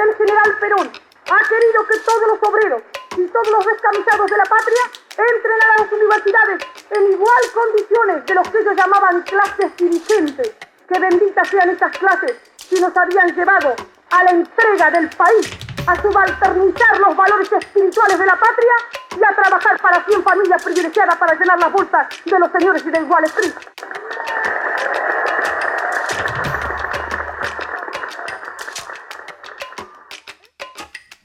el general Perón ha querido que todos los obreros y todos los descamisados de la patria entren a las universidades en igual condiciones de los que ellos llamaban clases dirigentes. Que benditas sean estas clases si nos habían llevado a la entrega del país, a subalternizar los valores espirituales de la patria y a trabajar para 100 familias privilegiadas para llenar las bolsas de los señores y de iguales Street.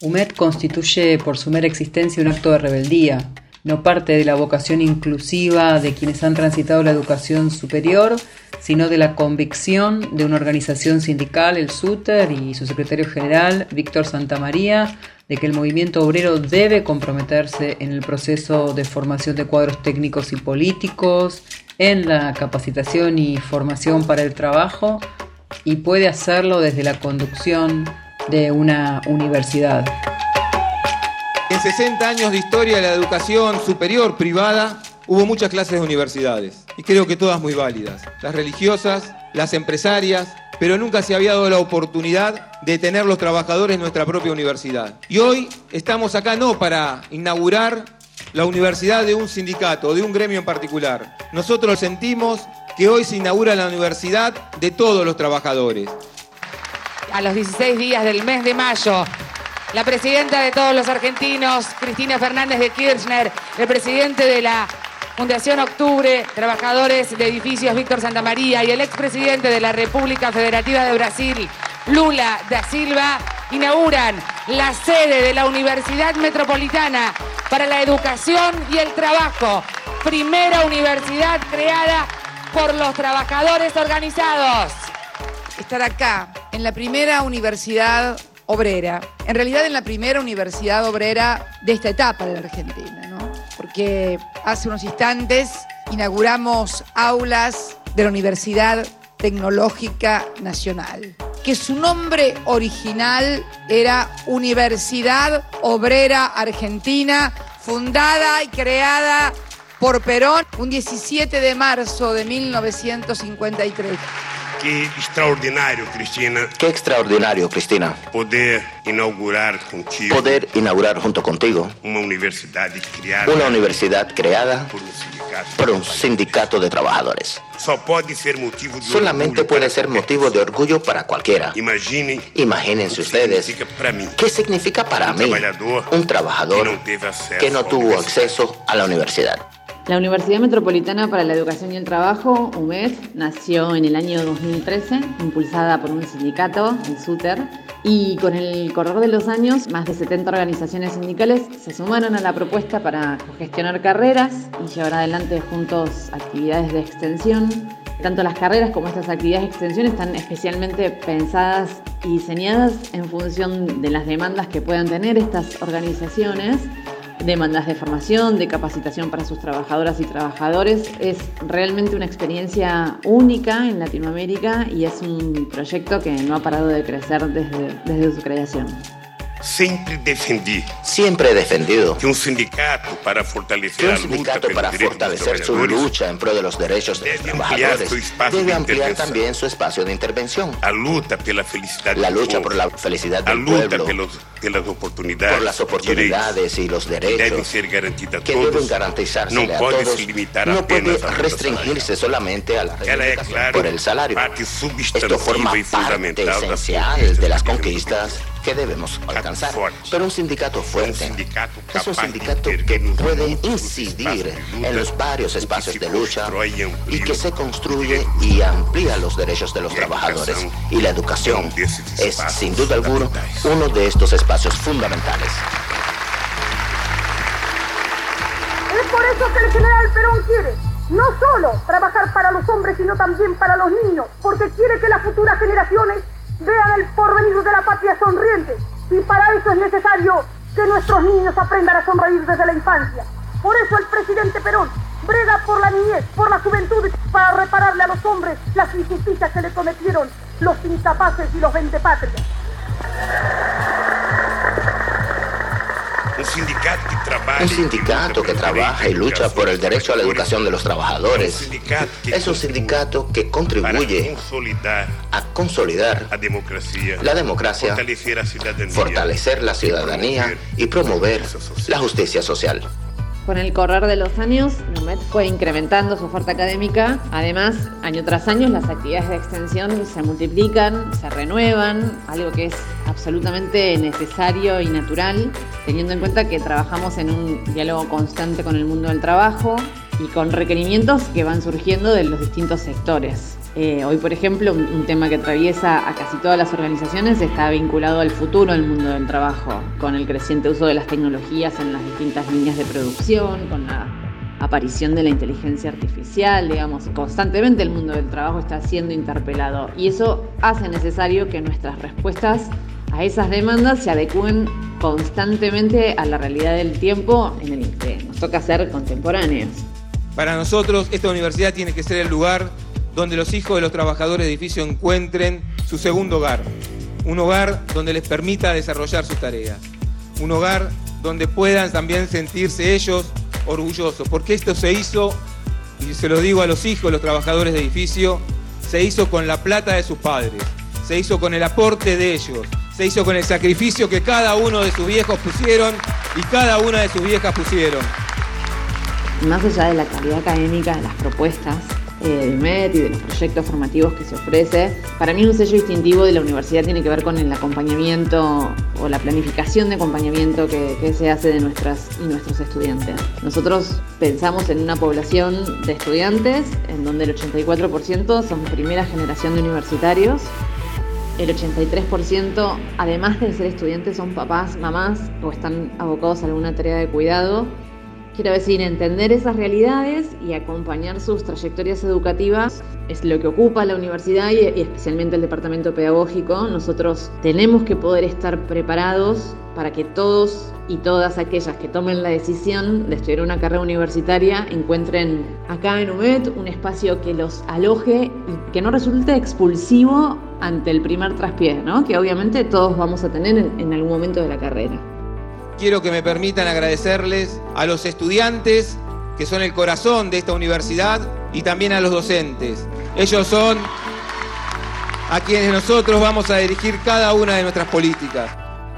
UMED constituye por su mera existencia un acto de rebeldía, no parte de la vocación inclusiva de quienes han transitado la educación superior, sino de la convicción de una organización sindical, el SUTER, y su secretario general, Víctor Santamaría, de que el movimiento obrero debe comprometerse en el proceso de formación de cuadros técnicos y políticos, en la capacitación y formación para el trabajo, y puede hacerlo desde la conducción de una universidad. En 60 años de historia de la educación superior privada hubo muchas clases de universidades y creo que todas muy válidas. Las religiosas, las empresarias, pero nunca se había dado la oportunidad de tener los trabajadores en nuestra propia universidad. Y hoy estamos acá no para inaugurar la universidad de un sindicato o de un gremio en particular. Nosotros sentimos que hoy se inaugura la universidad de todos los trabajadores a los 16 días del mes de mayo. La presidenta de todos los argentinos, Cristina Fernández de Kirchner, el presidente de la Fundación Octubre, trabajadores de edificios Víctor Santamaría y el expresidente de la República Federativa de Brasil, Lula da Silva, inauguran la sede de la Universidad Metropolitana para la Educación y el Trabajo, primera universidad creada por los trabajadores organizados. Estar acá en la primera universidad obrera, en realidad en la primera universidad obrera de esta etapa de la Argentina, ¿no? Porque hace unos instantes inauguramos aulas de la Universidad Tecnológica Nacional, que su nombre original era Universidad Obrera Argentina, fundada y creada por Perón un 17 de marzo de 1953. Qué extraordinario, Cristina. Qué extraordinario, Cristina. Poder inaugurar contigo. Poder inaugurar junto contigo. Una universidad creada. Una universidad creada por un sindicato, por un sindicato de trabajadores. puede ser motivo de Solamente puede ser motivo de orgullo para cualquiera. Imaginen. Imagínense ustedes. Significa para mí. ¿Qué significa para un mí trabajador un trabajador que no, que no tuvo acceso a la universidad? La Universidad Metropolitana para la Educación y el Trabajo, UMED, nació en el año 2013, impulsada por un sindicato, el SUTER, y con el correr de los años, más de 70 organizaciones sindicales se sumaron a la propuesta para gestionar carreras y llevar adelante juntos actividades de extensión. Tanto las carreras como estas actividades de extensión están especialmente pensadas y diseñadas en función de las demandas que puedan tener estas organizaciones demandas de formación, de capacitación para sus trabajadoras y trabajadores. Es realmente una experiencia única en Latinoamérica y es un proyecto que no ha parado de crecer desde, desde su creación. Siempre defendí. Siempre he defendido que un sindicato para fortalecer, un sindicato para fortalecer su lucha en pro de los derechos de los trabajadores debe ampliar también su espacio de intervención. La lucha por la felicidad la lucha por la felicidad del pueblo, oportunidades, por las oportunidades y los derechos deben ser garantizados que deben garantizarse no a puede todos. limitar no puede restringirse solamente a la reivindicación por el salario. Esto forma parte esencial de las conquistas que debemos alcanzar. Pero un sindicato fuerte es un sindicato que puede incidir en los varios espacios de lucha y que se construye y amplía los derechos de los trabajadores. Y la educación es sin duda alguna, uno de estos espacios fundamentales. Es por eso que el general Perón quiere no solo trabajar para los hombres, sino también para los niños, porque quiere que las futuras generaciones vean el porvenir de la patria sonriente. Y para eso es necesario que nuestros niños aprendan a sonreír desde la infancia. Por eso el presidente Perón brega por la niñez, por la juventud, para repararle a los hombres las injusticias que le cometieron los incapaces y los vendepatrias. Un sindicato que trabaja y lucha por el derecho a la educación de los trabajadores. Es un sindicato que contribuye a consolidar la democracia, fortalecer la ciudadanía y promover la justicia social. Con el correr de los años, NUMED fue incrementando su oferta académica. Además, año tras año, las actividades de extensión se multiplican, se renuevan, algo que es absolutamente necesario y natural, teniendo en cuenta que trabajamos en un diálogo constante con el mundo del trabajo y con requerimientos que van surgiendo de los distintos sectores. Eh, hoy, por ejemplo, un, tema que atraviesa a casi todas las organizaciones está vinculado al futuro del mundo del trabajo, con el creciente uso de las tecnologías en las distintas líneas de producción, con la aparición de la inteligencia artificial, digamos, constantemente el mundo del trabajo está siendo interpelado y eso hace necesario que nuestras respuestas a esas demandas se adecúen constantemente a la realidad del tiempo en el que nos toca ser contemporáneos. Para nosotros, esta universidad tiene que ser el lugar donde los hijos de los trabajadores de edificio encuentren su segundo hogar. Un hogar donde les permita desarrollar sus tareas. Un hogar donde puedan también sentirse ellos orgullosos. Porque esto se hizo, y se lo digo a los hijos de los trabajadores de edificio, se hizo con la plata de sus padres. Se hizo con el aporte de ellos. Se hizo con el sacrificio que cada uno de sus viejos pusieron y cada una de sus viejas pusieron. Más allá de la calidad académica de las propuestas, eh, del MED y de los proyectos formativos que se ofrece. Para mí un sello distintivo de la universidad tiene que ver con el acompañamiento o la planificación de acompañamiento que, se hace de nuestras y nuestros estudiantes. Nosotros pensamos en una población de estudiantes en donde el 84% son primera generación de universitarios el 83%, además de ser estudiantes, son papás, mamás o están abocados a alguna tarea de cuidado Quiero decir, entender esas realidades y acompañar sus trayectorias educativas es lo que ocupa la universidad y, especialmente el departamento pedagógico. Nosotros tenemos que poder estar preparados para que todos y todas aquellas que tomen la decisión de estudiar una carrera universitaria encuentren acá en UMED un espacio que los aloje y que no resulte expulsivo ante el primer traspié, ¿no? que obviamente todos vamos a tener en algún momento de la carrera quiero que me permitan agradecerles a los estudiantes, que son el corazón de esta universidad, y también a los docentes. Ellos son a quienes nosotros vamos a dirigir cada una de nuestras políticas.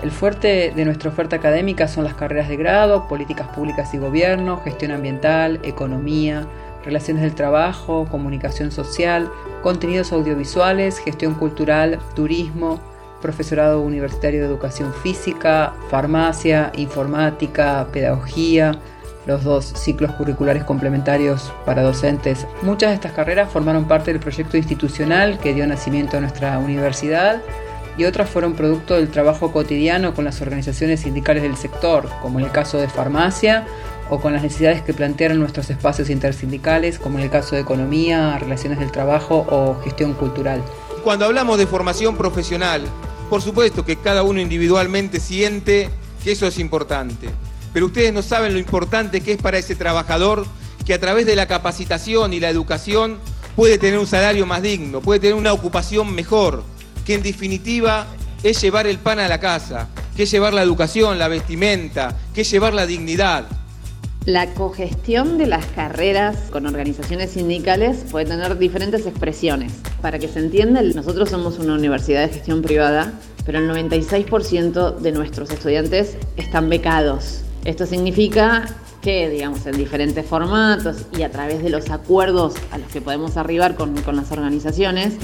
El fuerte de nuestra oferta académica son las carreras de grado, políticas públicas y gobierno, gestión ambiental, economía, relaciones del trabajo, comunicación social, contenidos audiovisuales, gestión cultural, turismo, profesorado universitario de educación física, farmacia, informática, pedagogía, los dos ciclos curriculares complementarios para docentes. Muchas de estas carreras formaron parte del proyecto institucional que dio nacimiento a nuestra universidad y otras fueron producto del trabajo cotidiano con las organizaciones sindicales del sector, como en el caso de farmacia, o con las necesidades que plantearon nuestros espacios intersindicales, como en el caso de economía, relaciones del trabajo o gestión cultural. Cuando hablamos de formación profesional, por supuesto que cada uno individualmente siente que eso es importante, pero ustedes no saben lo importante que es para ese trabajador que a través de la capacitación y la educación puede tener un salario más digno, puede tener una ocupación mejor, que en definitiva es llevar el pan a la casa, que es llevar la educación, la vestimenta, que es llevar la dignidad. La cogestión de las carreras con organizaciones sindicales puede tener diferentes expresiones. Para que se entienda, nosotros somos una universidad de gestión privada, pero el 96% de nuestros estudiantes están becados. Esto significa que, digamos, en diferentes formatos y a través de los acuerdos a los que podemos arribar con, con las organizaciones,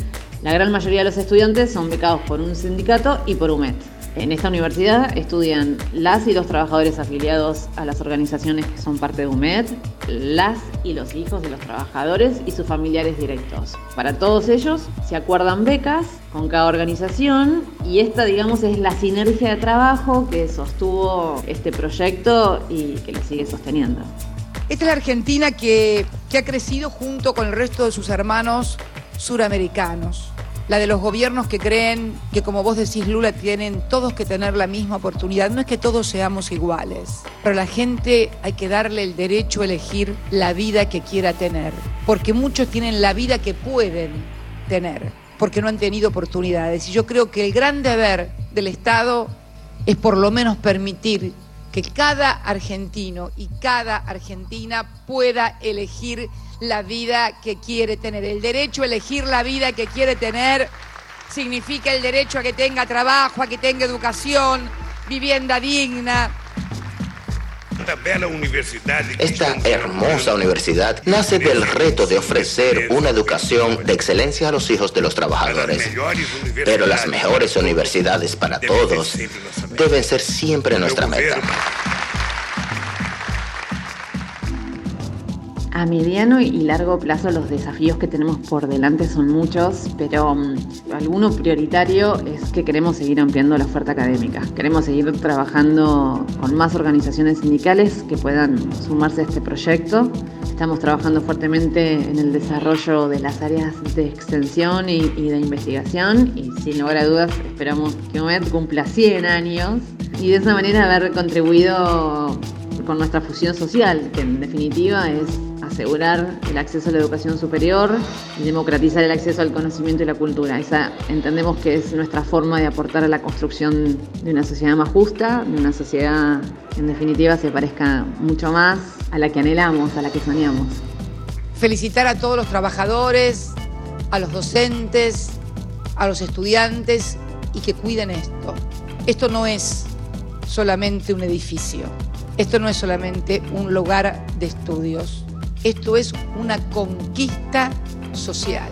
la gran mayoría de los estudiantes son becados por un sindicato y por UMET. En esta universidad estudian las y los trabajadores afiliados a las organizaciones que son parte de UMED, las y los hijos de los trabajadores y sus familiares directos. Para todos ellos se acuerdan becas con cada organización y esta, digamos, es la sinergia de trabajo que sostuvo este proyecto y que lo sigue sosteniendo. Esta es la Argentina que, que ha crecido junto con el resto de sus hermanos suramericanos la de los gobiernos que creen que, como vos decís, Lula, tienen todos que tener la misma oportunidad. No es que todos seamos iguales, pero la gente hay que darle el derecho a elegir la vida que quiera tener, porque muchos tienen la vida que pueden tener, porque no han tenido oportunidades. Y yo creo que el gran deber del Estado es por lo menos permitir que cada argentino y cada argentina pueda elegir la vida que quiere tener. El derecho a elegir la vida que quiere tener significa el derecho a que tenga trabajo, a que tenga educación, vivienda digna, esta hermosa universidad nace del reto de ofrecer una educación de excelencia a los hijos de los trabajadores. Pero las mejores universidades para todos deben ser siempre nuestra meta. A mediano y largo plazo los desafíos que tenemos por delante son muchos, pero um, alguno prioritario es que queremos seguir ampliando la oferta académica. Queremos seguir trabajando con más organizaciones sindicales que puedan sumarse a este proyecto. Estamos trabajando fuertemente en el desarrollo de las áreas de extensión y, y de investigación y sin lugar a dudas esperamos que UMED cumpla 100 años y de esa manera haber contribuido con nuestra fusión social, que en definitiva es asegurar el acceso a la educación superior y democratizar el acceso al conocimiento y la cultura. Esa entendemos que es nuestra forma de aportar a la construcción de una sociedad más justa, de una sociedad que en definitiva se parezca mucho más a la que anhelamos, a la que soñamos. Felicitar a todos los trabajadores, a los docentes, a los estudiantes y que cuiden esto. Esto no es solamente un edificio. Esto no es solamente un lugar de estudios. Esto es una conquista social.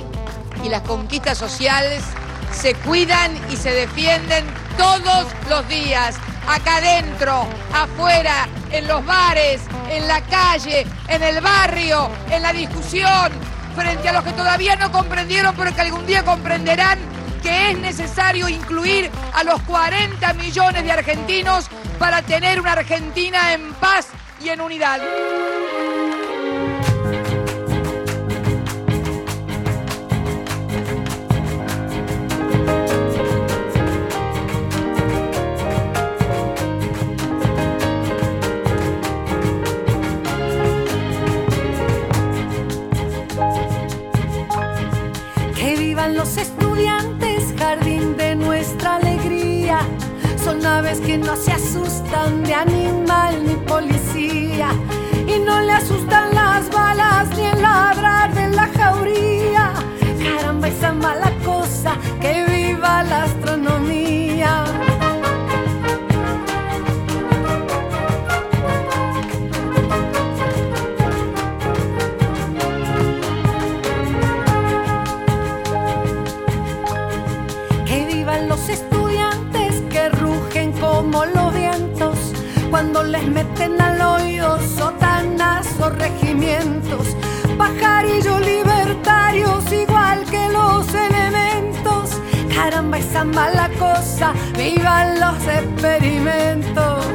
Y las conquistas sociales se cuidan y se defienden todos los días, acá adentro, afuera, en los bares, en la calle, en el barrio, en la discusión, frente a los que todavía no comprendieron, pero que algún día comprenderán que es necesario incluir a los 40 millones de argentinos para tener una Argentina en paz y en unidad. Aves que no se asustan de animal ni policía. Y no le asustan las balas ni el ladrar de la jauría. Caramba, esa mala cosa, que viva la vivan los experimentos.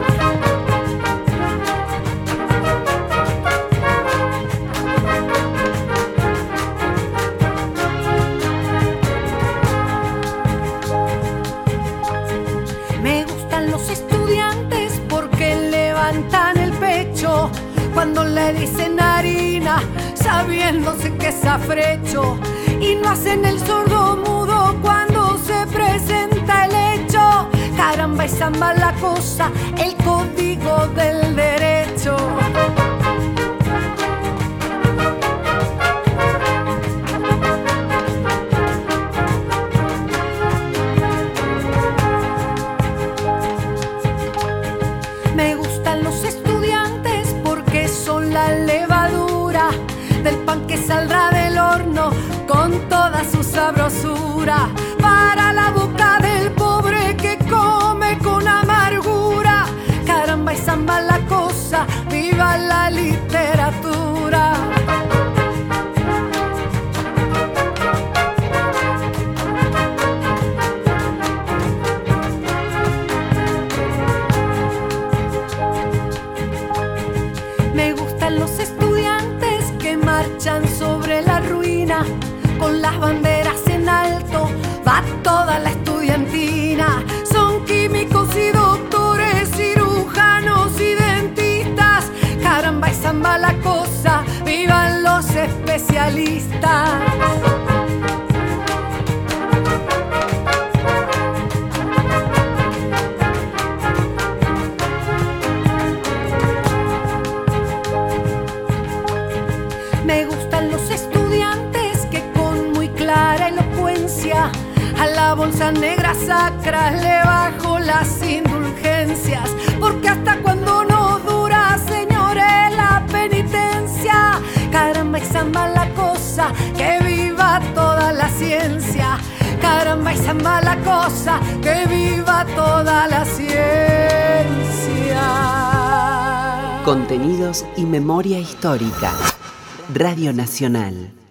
Me gustan los estudiantes porque levantan el pecho cuando le dicen harina, sabiéndose que es afrecho. Y no hacen el sordo mudo cuando esa mala cosa, el código del a toda la estudiantina. Son químicos y doctores, cirujanos y dentistas. Caramba y zamba la cosa, vivan los especialistas. Me gustan los estudiantes que con muy clara elocuencia a la bolsa negra sacra le bajo las indulgencias, porque hasta cuando no dura, señores, la penitencia. Caramba, esa mala cosa, que viva toda la ciencia. Caramba, esa mala cosa, que viva toda la ciencia. Contenidos y memoria histórica. Radio Nacional.